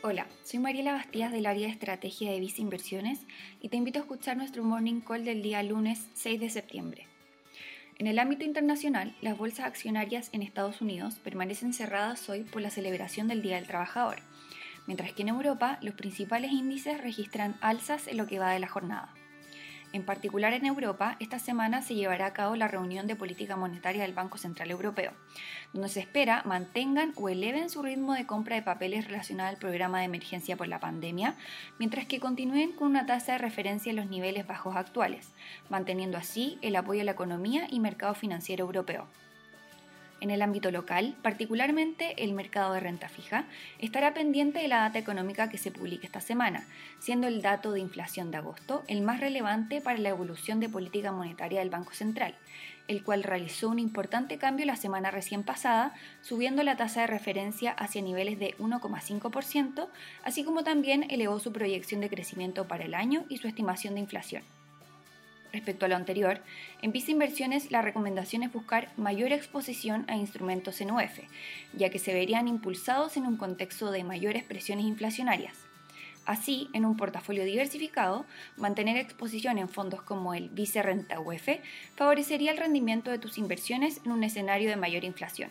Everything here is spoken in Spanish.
Hola, soy Mariela Bastías del área de estrategia de Visa Inversiones y te invito a escuchar nuestro morning call del día lunes 6 de septiembre. En el ámbito internacional, las bolsas accionarias en Estados Unidos permanecen cerradas hoy por la celebración del Día del Trabajador, mientras que en Europa los principales índices registran alzas en lo que va de la jornada. En particular en Europa, esta semana se llevará a cabo la reunión de política monetaria del Banco Central Europeo, donde se espera mantengan o eleven su ritmo de compra de papeles relacionado al programa de emergencia por la pandemia, mientras que continúen con una tasa de referencia en los niveles bajos actuales, manteniendo así el apoyo a la economía y mercado financiero europeo. En el ámbito local, particularmente el mercado de renta fija, estará pendiente de la data económica que se publique esta semana, siendo el dato de inflación de agosto el más relevante para la evolución de política monetaria del Banco Central, el cual realizó un importante cambio la semana recién pasada, subiendo la tasa de referencia hacia niveles de 1,5%, así como también elevó su proyección de crecimiento para el año y su estimación de inflación. Respecto a lo anterior, en Visa Inversiones la recomendación es buscar mayor exposición a instrumentos en UF, ya que se verían impulsados en un contexto de mayores presiones inflacionarias. Así, en un portafolio diversificado, mantener exposición en fondos como el Vice Renta UF favorecería el rendimiento de tus inversiones en un escenario de mayor inflación.